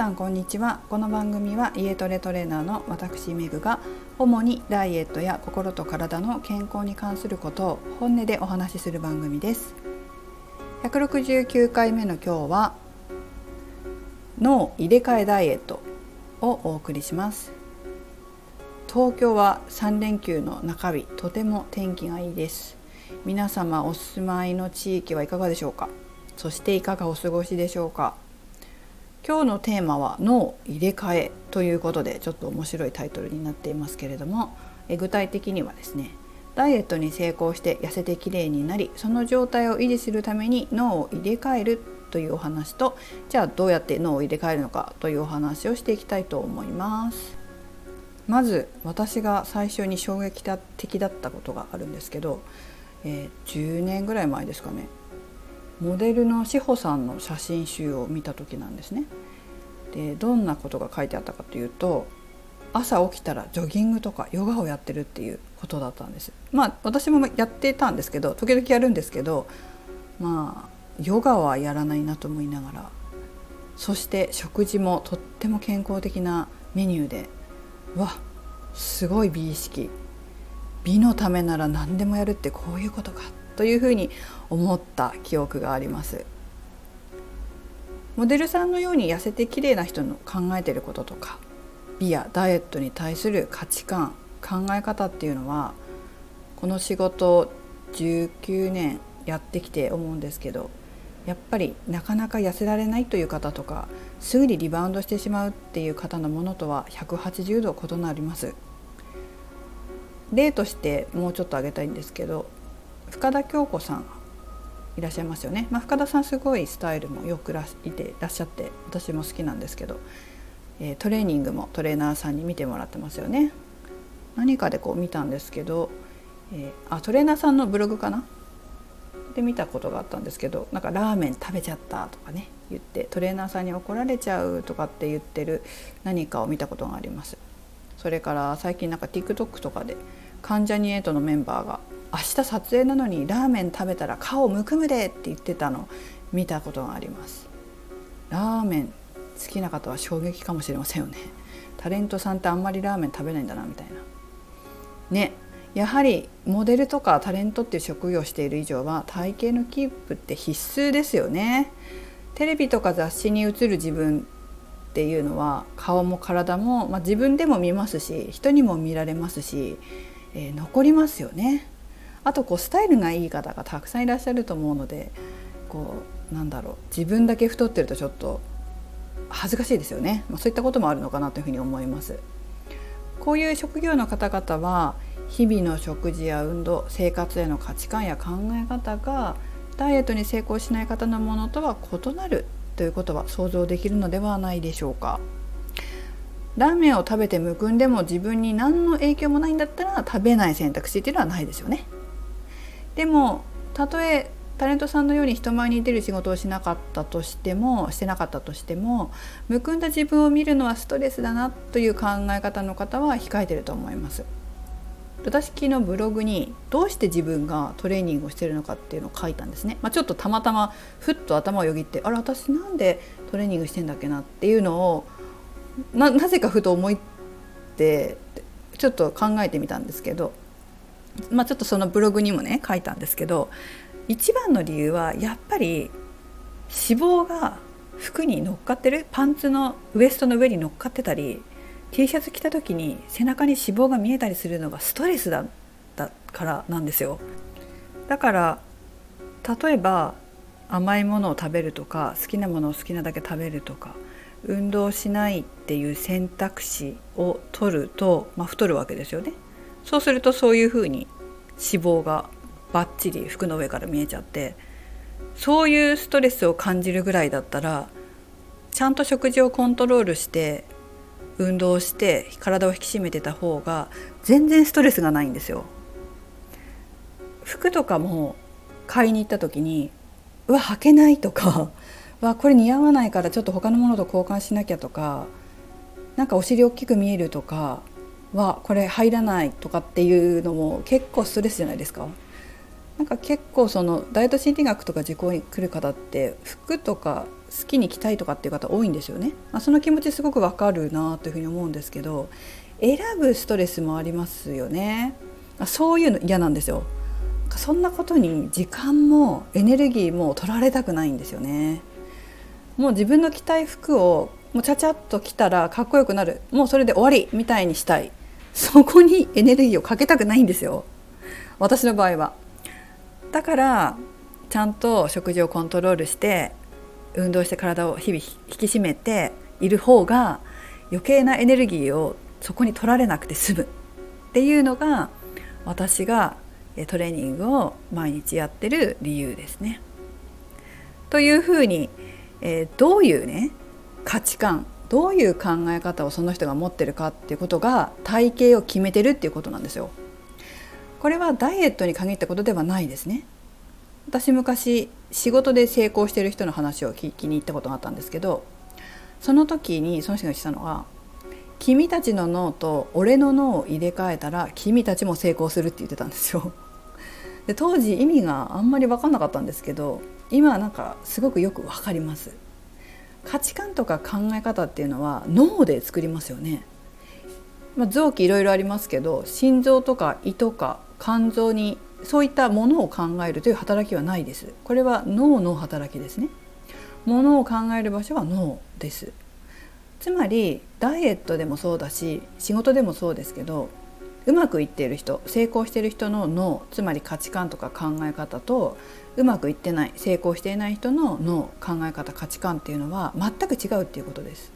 さんこんにちは。この番組は家トレトレーナーの私メグが主にダイエットや心と体の健康に関することを本音でお話しする番組です。169回目の今日は脳入れ替えダイエットをお送りします。東京は3連休の中日とても天気がいいです。皆様お住まいの地域はいかがでしょうか？そしていかがお過ごしでしょうか？今日のテーマは脳入れ替えということでちょっと面白いタイトルになっていますけれどもえ具体的にはですねダイエットに成功して痩せてきれいになりその状態を維持するために脳を入れ替えるというお話とじゃあどうやって脳を入れ替えるのかというお話をしていきたいと思います。まず私が最初に衝撃的だったことがあるんですけど、えー、10年ぐらい前ですかね。モデルの志保さんの写真集を見た時なんですね。でどんなことが書いてあったかというと朝起きたらジョギングとかヨガをやってるっていうことだったんです。まあ私もやってたんですけど時々やるんですけどまあヨガはやらないなと思いながらそして食事もとっても健康的なメニューでわすごい美意識美のためなら何でもやるってこういうことかというふうに思った記憶があります。モデルさんのように痩せて綺麗な人の考えてることとか美やダイエットに対する価値観考え方っていうのはこの仕事19年やってきて思うんですけどやっぱりなかなか痩せられないという方とかすぐにリバウンドしてしまうっていう方のものとは180度異なります。例としてもうちょっと挙げたいんですけど深田恭子さんいらっしゃいますよね、まあ、深田さんすごいスタイルもよくらいてらっしゃって私も好きなんですけど、えー、トレーニングもトレーナーさんに見てもらってますよね。何かでこう見たんですけど、えー、あトレーナーさんのブログかな？で見たことがあったんですけどなんかラーメン食べちゃったとかね言ってトレーナーさんに怒られちゃうとかって言ってる何かを見たことがあります。それから最近なんか TikTok とかで関ジャニ∞のメンバーが明日撮影なのにラーメン食べたら顔むくむでって言ってたの。見たことがあります。ラーメン好きな方は衝撃かもしれませんよね。タレントさんってあんまりラーメン食べないんだなみたいな。ね。やはりモデルとかタレントっていう職業をしている以上は体型のキープって必須ですよね。テレビとか雑誌に映る自分っていうのは顔も体も、まあ、自分でも見ますし人にも見られますし、えー、残りますよね。あとこうスタイルがいい方がたくさんいらっしゃると思うのでこうなんだろう自分だけ太ってるとちょっと恥ずかしいですよね、まあ、そういったこともあるのかなというふうに思います。こういう職業の方々は日々の食事や運動生活への価値観や考え方がダイエットに成功しない方のものとは異なるということは想像できるのではないでしょうか。ラーメンを食べてむくんでも自分に何の影響もないんだったら食べない選択肢っていうのはないですよね。でもたとえタレントさんのように人前に出る仕事をしなかったとしてもしてなかったとしてもむくんだ自分を見るのはストレスだなという考え方の方は控えてると思います。私昨日ブログにどうして自分がトレーニングをしてるのかっていうのを書いたんですね、まあ、ちょっとたまたまふっと頭をよぎってあら私なんでトレーニングしてんだっけなっていうのをなぜかふと思ってちょっと考えてみたんですけどまあ、ちょっとそのブログにもね書いたんですけど一番の理由はやっぱり脂肪が服に乗っかってるパンツのウエストの上に乗っかってたり T シャツ着た時に背中に脂肪が見えたりするのがストレスだったからなんですよ。だから例えば甘いものを食べるとか好きなものを好きなだけ食べるとか運動しないっていう選択肢を取ると、まあ、太るわけですよね。そうするとそういうふうに脂肪がバッチリ服の上から見えちゃってそういうストレスを感じるぐらいだったらちゃんと食事をコントロールして運動して体を引き締めてた方が全然ストレスがないんですよ。服とかも買いに行った時に「うわ履けない」とか「わこれ似合わないからちょっと他のものと交換しなきゃ」とか「なんかお尻大きく見える」とかはこれ入らないとかっていうのも結構ストレスじゃないですか。なんか結構そのダイエット心理学とか受講に来る方って服とか好きに着たいとかっていう方多いんですよね、まあ、その気持ちすごくわかるなというふうに思うんですけど選ぶストレスもありますよね。そういうの嫌なんですよ。そんなことに時間もエネルギーも取られたくないんですよね。もう自分の着たい服をもうちゃちゃっと着たらかっこよくなる。もうそれで終わりみたいにしたい。そこにエネルギーをかけたくないんですよ。私の場合は。だからちゃんと食事をコントロールして運動して体を日々引き締めている方が余計なエネルギーをそこに取られなくて済む。っていうのが私がトレーニングを毎日やってる理由ですね。というふうに、えー、どういうね価値観どういう考え方をその人が持ってるかっていうことが体型を決めてるっていうことなんですよ。これはダイエットに限ったことではないですね。私昔仕事で成功してる人の話を聞きに行ったことがあったんですけどその時にその人が言ってたのは「君たちの脳と俺の脳を入れ替えたら君たちも成功する」って言ってたんですよ。で当時意味があんまり分かんなかったんですけど今はなんかすごくよく分かります。価値観とか考え方っていうのは脳で作りますよね。まあ、臓器いろいろありますけど心臓とか胃とか肝臓にそういったものを考えるという働きはないです。これは脳の働きですね。ものを考える場所は脳です。つまりダイエットでもそうだし仕事でもそうですけどうまくいっている人成功している人の脳つまり価値観とか考え方とうまくいってない成功していない人の脳考え方価値観っていうのは全く違うっていうことです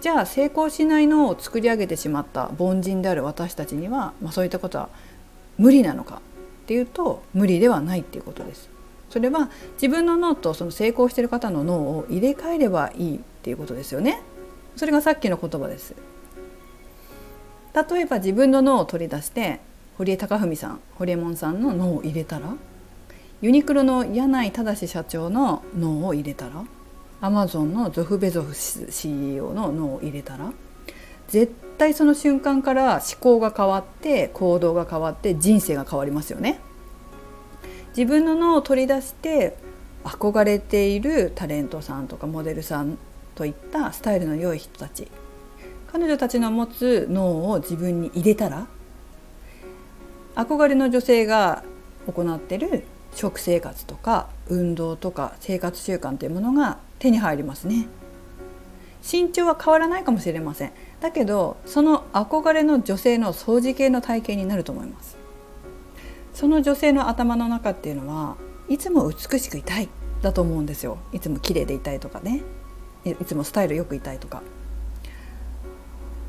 じゃあ成功しない脳を作り上げてしまった凡人である私たちには、まあ、そういったことは無理なのかっていうと無理ではないっていうことです。それは自分の脳とその成功している方の脳を入れ替えればいいっていうことですよね。それがさっきの言葉です。例えば自分の脳を取り出して堀江貴文さん堀江門さんの脳を入れたらユニクロの柳井正社長の脳を入れたらアマゾンのゾフ・ベゾフ CEO の脳を入れたら絶対その瞬間から思考が変わって行動が変わって人生が変わりますよね。自分の脳を取り出して憧れているタレントさんとかモデルさんといったスタイルの良い人たち彼女たちの持つ脳を自分に入れたら憧れの女性が行ってる食生活とか運動とか生活習慣というものが手に入りますね。身長は変わらないかもしれません。だけどその憧れの女性の掃除系の体型になると思います。その女性の頭の中っていうのはいつも美しくいたいだと思うんですよ。いつも綺麗でいたいとかね。いつもスタイルよくいたいとか。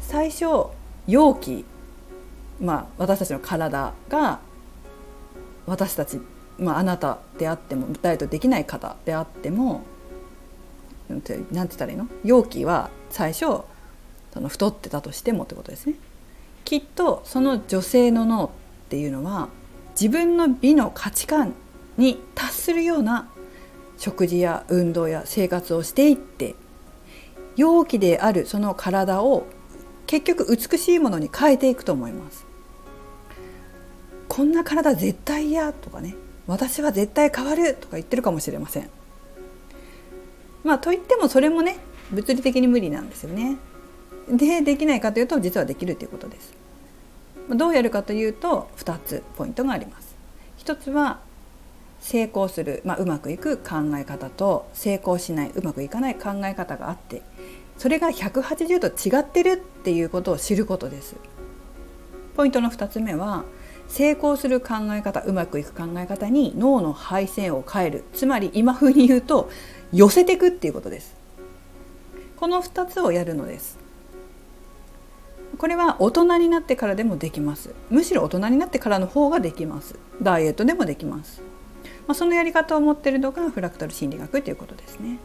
最初容器まあ私たちの体が私たち、まあ、あなたであってもダイエットできない方であってもなんて言ったらいいの？容器は最初その太ってたとしてもってことですね。きっとその女性の脳っていうのは自分の美の価値観に達するような食事や運動や生活をしていって容器であるその体を結局美しいものに変えていくと思います。こんな体絶対嫌とかね私は絶対変わるとか言ってるかもしれません。まあといってもそれもね物理的に無理なんですよね。でできないかというと実はできるということです。どうやるかというと2つポイントがあります。1つは成功する、まあ、うまくいく考え方と成功しないうまくいかない考え方があってそれが180度違ってるっていうことを知ることです。ポイントの2つ目は成功する考え方うまくいく考え方に脳の配線を変えるつまり今風に言うと寄せていくっていうことです。この2つをやるのです。これは大人になってからでもできますむしろ大人になってからの方ができますダイエットでもできます、まあ、そのやり方を持っているのがフラクタル心理学ということですね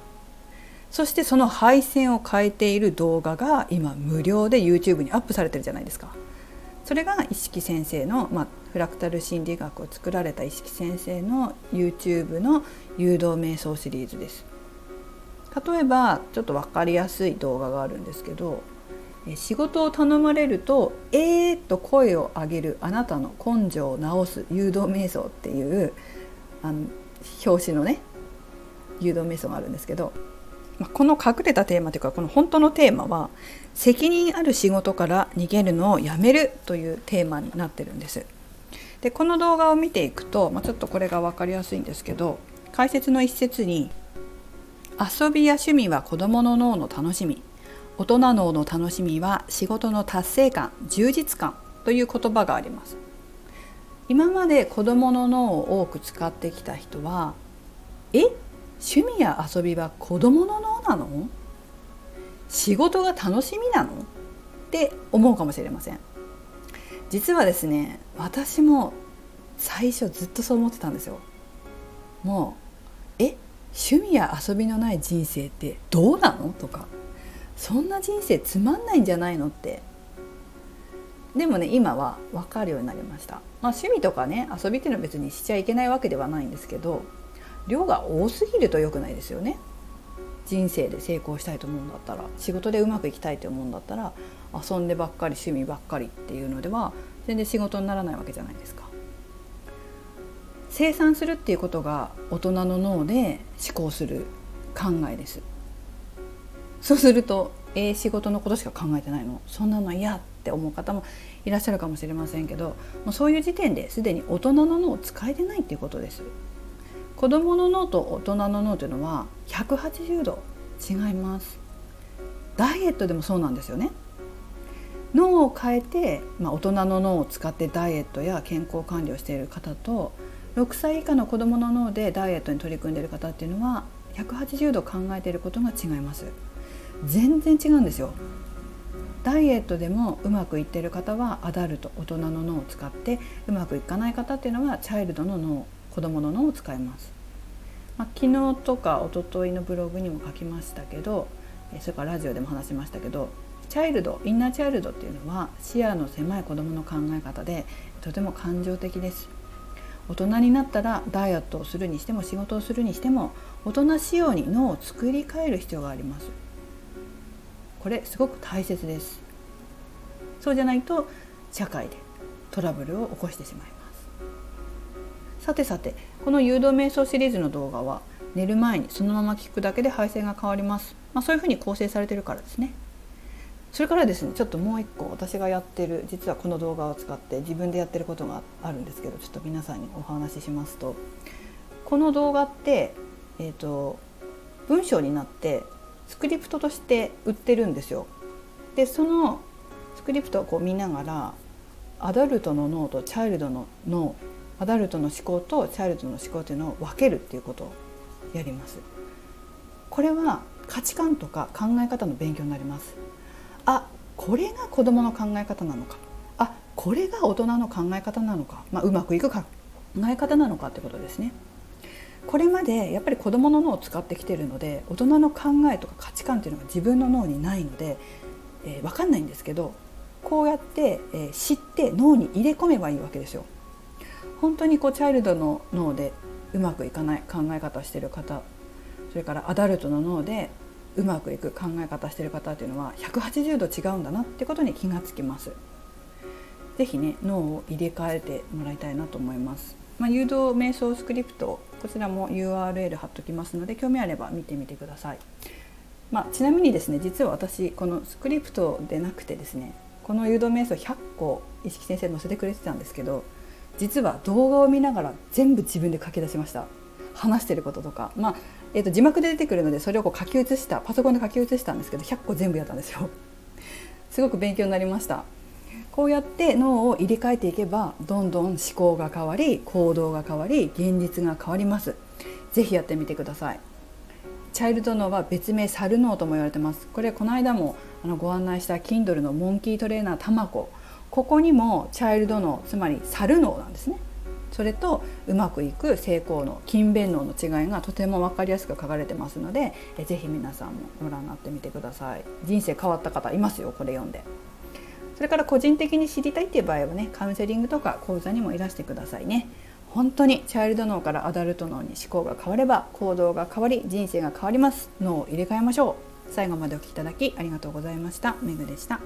そしてその配線を変えている動画が今無料で YouTube にアップされてるじゃないですか。それが意識先生の、まあ、フラクタル心理学を作られた意識先生の YouTube の誘導瞑想シリーズです。例えばちょっと分かりやすい動画があるんですけど仕事を頼まれると「えー」と声を上げるあなたの根性を直す誘導瞑想っていうあの表紙のね誘導瞑想があるんですけどこの隠れたテーマというかこの本当のテーマは責任ある仕事から逃げるのをやめるというテーマになってるんです。でこの動画を見ていくと、まあ、ちょっとこれが分かりやすいんですけど解説の一節に「遊びや趣味は子どもの脳の楽しみ大人脳の楽しみは仕事の達成感充実感」という言葉があります。今まで子どもの脳を多く使ってきた人は「え？趣味や遊びは子どもの脳なの？仕事が楽しみなの?」って思うかもしれません。実はですね私も最初ずっとそう思ってたんですよ。もうえ趣味や遊びのない人生ってどうなの？とかそんな人生つまんないんじゃないのって。でもね今は分かるようになりました、まあ、趣味とかね遊びっていうのは別にしちゃいけないわけではないんですけど量が多すぎると良くないですよね人生で成功したいと思うんだったら仕事でうまくいきたいと思うんだったら遊んでばっかり趣味ばっかりっていうのでは全然仕事にならないわけじゃないですか。生産するっていうことが大人の脳で思考する考えです。そうすると、えー、仕事のことしか考えてないの？そんなの嫌って思う方もいらっしゃるかもしれませんけどもうそういう時点ですでに大人の脳を使えてないっていうことです。子どもの脳と大人の脳というのは180度違います。ダイエットでもそうなんですよね。脳を変えて、まあ、大人の脳を使ってダイエットや健康管理をしている方と6歳以下の子どもの脳でダイエットに取り組んでいる方っていうのは180度考えていることが違います全然違うんですよダイエットでもうまくいっている方はアダルト大人の脳を使ってうまくいかない方っていうのはチャイルドの脳子どもの脳を使います、まあ、昨日とか一昨日のブログにも書きましたけどそれからラジオでも話しましたけどチャイルドインナーチャイルドっていうのは視野の狭い子どもの考え方でとても感情的です。大人になったらダイエットをするにしても仕事をするにしても大人仕様に脳を作り変える必要があります。これすごく大切です。そうじゃないと社会でトラブルを起こしてしまいます。さてさてこの誘導瞑想シリーズの動画は寝る前にそのまま聞くだけで配線が変わります、まあ、そういうふうに構成されてるからですねそれからですねちょっともう一個私がやってる実はこの動画を使って自分でやってることがあるんですけどちょっと皆さんにお話ししますとこの動画って、えーと、文章になってスクリプトとして売ってるんですよ。でそのスクリプトをこう見ながらアダルトの脳とチャイルドの脳アダルトの思考とチャイルドの思考というのを分けるっていうことをやります。これは価値観とか考え方の勉強になります。あこれが子どもの考え方なのかあこれが大人の考え方なのか、まあ、うまくいく考え方なのかってことですね。これまでやっぱり子どもの脳を使ってきてるので大人の考えとか価値観っていうのが自分の脳にないので、えー、分かんないんですけどこうやって、えー、知って脳に入れ込めばいいわけですよ。本当にこうチャイルドの脳でうまくいかない考え方してる方それからアダルトの脳でうまくいく考え方してる方っていうのは180度違うんだなってことに気がつきます。是非ね脳を入れ替えてもらいたいなと思います。まあ、誘導瞑想スクリプトこちらも URL 貼っときますので興味あれば見てみてください。まあ、ちなみにですね実は私このスクリプトでなくてですねこの誘導瞑想100個意識先生載せてくれてたんですけど実は動画を見ながら全部自分で書き出しました。話してることとか。まあえーと、字幕で出てくるのでそれをこう書き写したパソコンで書き写したんですけど100個全部やったんですよ。すごく勉強になりました。こうやって脳を入れ替えていけばどんどん思考が変わり行動が変わり現実が変わります。ぜひやってみてください。チャイルド脳は別名猿脳とも言われてます。これこの間もあのご案内した Kindle のモンキートレーナーたまこここにもチャイルド脳つまり猿脳なんですね。それとうまくいく成功の勤勉能の違いがとても分かりやすく書かれてますのでえぜひ皆さんもご覧になってみてください。人生変わった方いますよこれ読んで。それから個人的に知りたいっていう場合はねカウンセリングとか講座にもいらしてくださいね。本当にチャイルド脳からアダルト脳に思考が変われば行動が変わり人生が変わります。脳を入れ替えましょう。最後までお聴きいただきありがとうございました。めぐでした。